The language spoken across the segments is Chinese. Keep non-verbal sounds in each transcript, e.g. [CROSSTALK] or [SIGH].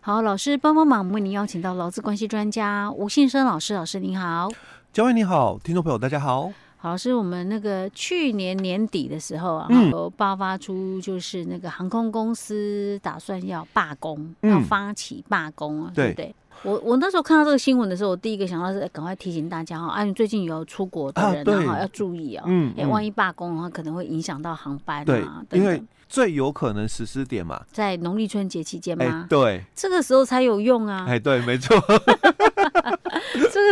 好，老师帮帮忙，为您邀请到劳资关系专家吴信生老师，老师您好。嘉威你好，听众朋友大家好。好，是我们那个去年年底的时候啊，有爆发出就是那个航空公司打算要罢工，嗯、要发起罢工啊，对。不对？我我那时候看到这个新闻的时候，我第一个想到是赶快提醒大家哈，啊，你最近有出国的人哈、啊，要注意哦，嗯，哎，万一罢工的话，可能会影响到航班啊，对，因为最有可能实施点嘛，在农历春节期间吗？对，这个时候才有用啊，哎，对，没错。[LAUGHS]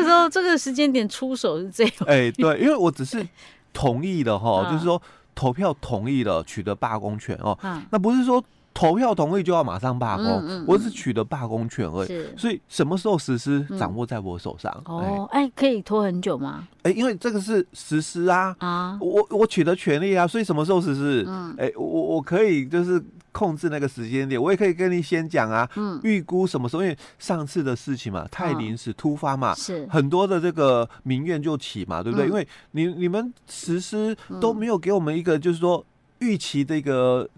这个时候，这个时间点出手是最好。哎，对，[LAUGHS] 因为我只是同意了哈，就是说投票同意了，取得罢工权哦。那不是说投票同意就要马上罢工，我只取得罢工权而已。所以什么时候实施，掌握在我手上。哦，哎，可以拖很久吗？哎，因为这个是实施啊。啊，我我取得权利啊，所以什么时候实施？嗯，哎，我我可以就是。控制那个时间点，我也可以跟你先讲啊，嗯，预估什么时候？因为上次的事情嘛，太临时突发嘛，是。很多的这个民怨就起嘛，对不对？因为你你们实施都没有给我们一个就是说预期这个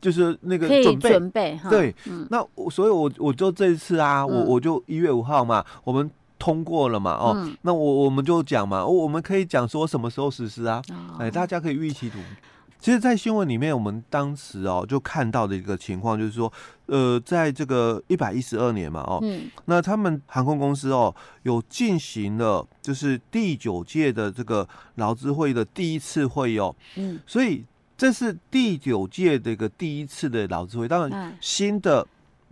就是那个准备。准备，对，那所以我我就这一次啊，我我就一月五号嘛，我们通过了嘛，哦，那我我们就讲嘛，我们可以讲说什么时候实施啊？哎，大家可以预期图。其实，在新闻里面，我们当时哦就看到的一个情况，就是说，呃，在这个一百一十二年嘛，哦，嗯，那他们航空公司哦有进行了就是第九届的这个劳资会议的第一次会议哦，嗯，所以这是第九届的一个第一次的劳资会议，当然新的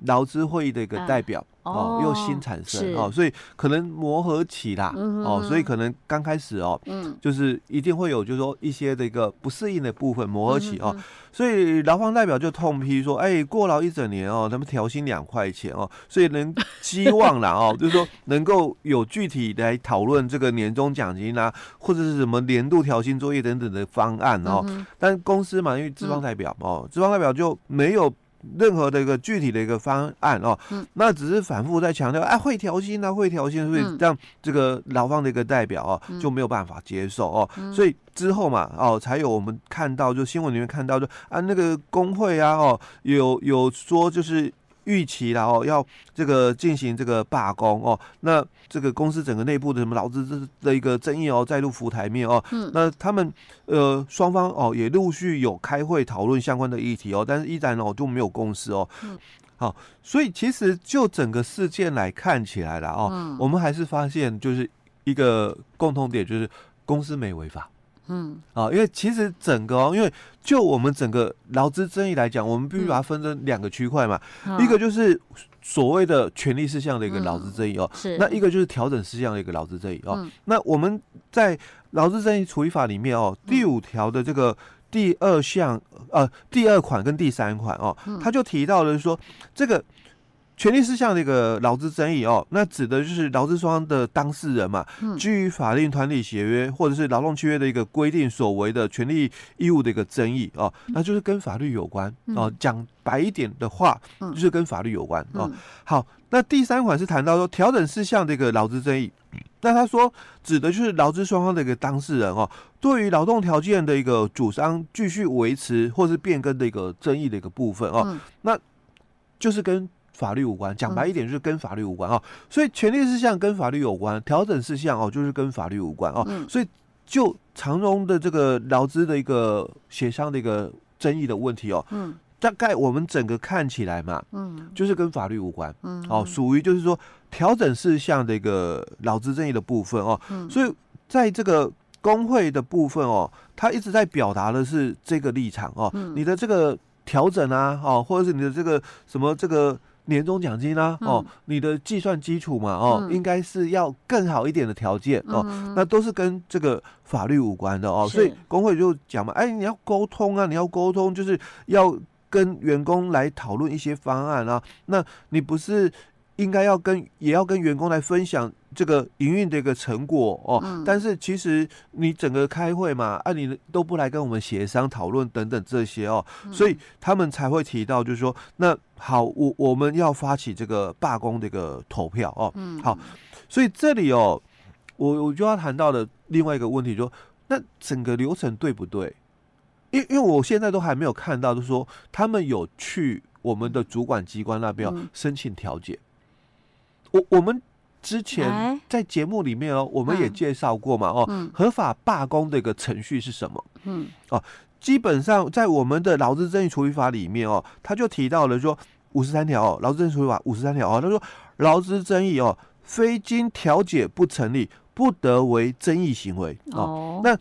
劳资会议的一个代表。哦，又新产生哦，所以可能磨合期啦，哦，所以可能刚开始哦，嗯，就是一定会有，就是说一些的一个不适应的部分磨合期哦，所以劳方代表就痛批说，哎，过劳一整年哦，他们调薪两块钱哦，所以能希望啦 [LAUGHS] 哦，就是说能够有具体来讨论这个年终奖金啊，或者是什么年度调薪作业等等的方案哦，但公司嘛，因为资方代表哦，资方代表就没有。任何的一个具体的一个方案哦，嗯、那只是反复在强调，哎，会调薪啊，会调薪，所以让这个劳方的一个代表哦就没有办法接受哦，嗯、所以之后嘛哦，才有我们看到就新闻里面看到就啊那个工会啊哦有有说就是。预期然后要这个进行这个罢工哦，那这个公司整个内部的什么劳资的一个争议哦，再度浮台面哦，嗯，那他们呃双方哦也陆续有开会讨论相关的议题哦，但是依然哦就没有共识哦，嗯，好，所以其实就整个事件来看起来了哦，嗯，我们还是发现就是一个共同点，就是公司没违法。嗯啊，因为其实整个哦，因为就我们整个劳资争议来讲，我们必须把它分成两个区块嘛。嗯、一个就是所谓的权利事项的一个劳资争议哦，嗯、是那一个就是调整事项的一个劳资争议哦。嗯、那我们在劳资争议处理法里面哦，第五条的这个第二项呃第二款跟第三款哦，他就提到了说这个。权利事项的一个劳资争议哦，那指的就是劳资双方的当事人嘛，基于法定团体协约或者是劳动契约的一个规定所为的权利义务的一个争议哦，那就是跟法律有关哦。讲白一点的话，就是跟法律有关哦。好，那第三款是谈到说调整事项的一个劳资争议，那他说指的就是劳资双方的一个当事人哦，对于劳动条件的一个主张继续维持或是变更的一个争议的一个部分哦，那就是跟。法律无关，讲白一点就是跟法律无关哦，所以权利事项跟法律有关，调整事项哦就是跟法律无关哦，所以就长荣的这个劳资的一个协商的一个争议的问题哦，嗯，大概我们整个看起来嘛，嗯，就是跟法律无关，嗯，哦，属于就是说调整事项的一个劳资争议的部分哦，所以在这个工会的部分哦，他一直在表达的是这个立场哦，你的这个调整啊，哦，或者是你的这个什么这个。年终奖金啊，哦，你的计算基础嘛，哦，应该是要更好一点的条件哦，那都是跟这个法律无关的哦，所以工会就讲嘛，哎，你要沟通啊，你要沟通，就是要跟员工来讨论一些方案啊，那你不是应该要跟也要跟员工来分享。这个营运的一个成果哦，嗯、但是其实你整个开会嘛，啊，你都不来跟我们协商讨论等等这些哦，嗯、所以他们才会提到，就是说，那好，我我们要发起这个罢工的一个投票哦，嗯，好，所以这里哦，我我就要谈到的另外一个问题，就那整个流程对不对？因为因为我现在都还没有看到，就是说他们有去我们的主管机关那边、嗯、申请调解。我我们之前在节目里面哦，我们也介绍过嘛，哦，嗯、合法罢工的一个程序是什么？嗯，哦，基本上在我们的劳资争议处理法里面哦，他就提到了说五十三条哦，劳资争议处理法五十三条哦，他说劳资争议哦，非经调解不成立，不得为争议行为哦。哦那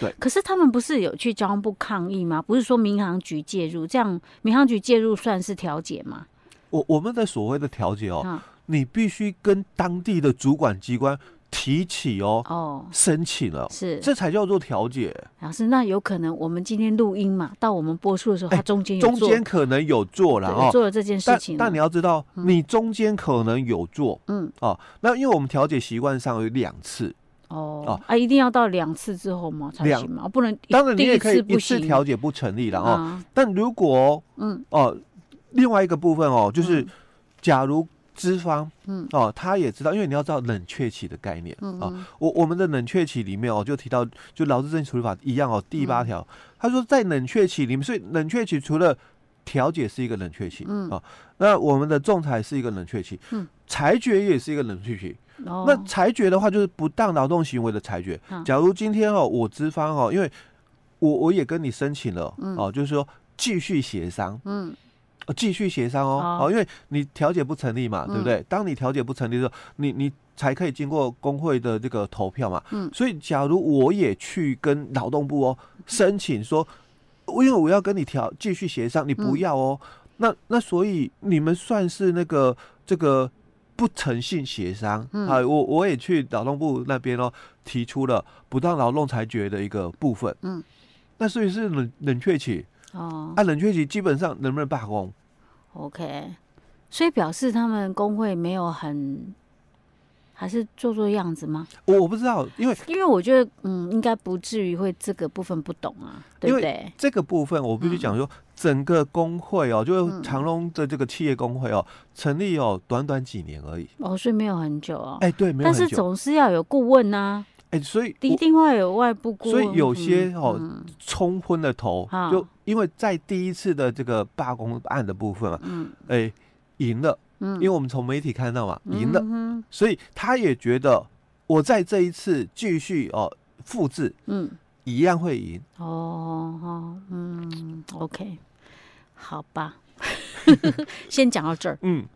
对，可是他们不是有去交通部抗议吗？不是说民航局介入，这样民航局介入算是调解吗？我我们的所谓的调解哦，嗯、你必须跟当地的主管机关提起哦，哦，申请了，是，这才叫做调解。老师，那有可能我们今天录音嘛，到我们播出的时候，他中间有中间可能有做了哦，做了这件事情但。但你要知道，你中间可能有做，嗯，哦，那因为我们调解习惯上有两次。哦啊，一定要到两次之后吗？才行吗？不能，当然你也可以一次调解不成立了哦。但如果嗯哦，另外一个部分哦，就是假如资方嗯。哦，他也知道，因为你要知道冷却期的概念啊。我我们的冷却期里面哦，就提到就劳资争议处理法一样哦，第八条。他说在冷却期里面，所以冷却期除了调解是一个冷却期嗯。啊，那我们的仲裁是一个冷却期，嗯，裁决也是一个冷却期。那裁决的话，就是不当劳动行为的裁决。假如今天哦，我资方哦，因为我我也跟你申请了哦，就是说继续协商，嗯，继续协商哦，哦，因为你调解不成立嘛，对不对？当你调解不成立的时候，你你才可以经过工会的这个投票嘛，嗯，所以假如我也去跟劳动部哦申请说，因为我要跟你调继续协商，你不要哦，那那所以你们算是那个这个。不诚信协商、嗯、啊，我我也去劳动部那边哦，提出了不当劳动裁决的一个部分。嗯，那所以是冷冷却期哦，啊，冷却期基本上能不能罢工？OK，所以表示他们工会没有很。还是做做样子吗？我我不知道，因为因为我觉得，嗯，应该不至于会这个部分不懂啊，对不对？这个部分我必须讲说，整个工会哦，就是长隆的这个企业工会哦，成立哦，短短几年而已。哦，所以没有很久哦。哎，对，没有很久。但是总是要有顾问呐。哎，所以一定会有外部顾问。所以有些哦，冲昏了头，就因为在第一次的这个罢工案的部分啊，嗯，哎，赢了。嗯，因为我们从媒体看到嘛，赢了，嗯、哼所以他也觉得我在这一次继续哦复制，嗯，一样会赢。哦，哦，嗯，OK，好吧，[LAUGHS] 先讲到这儿。嗯。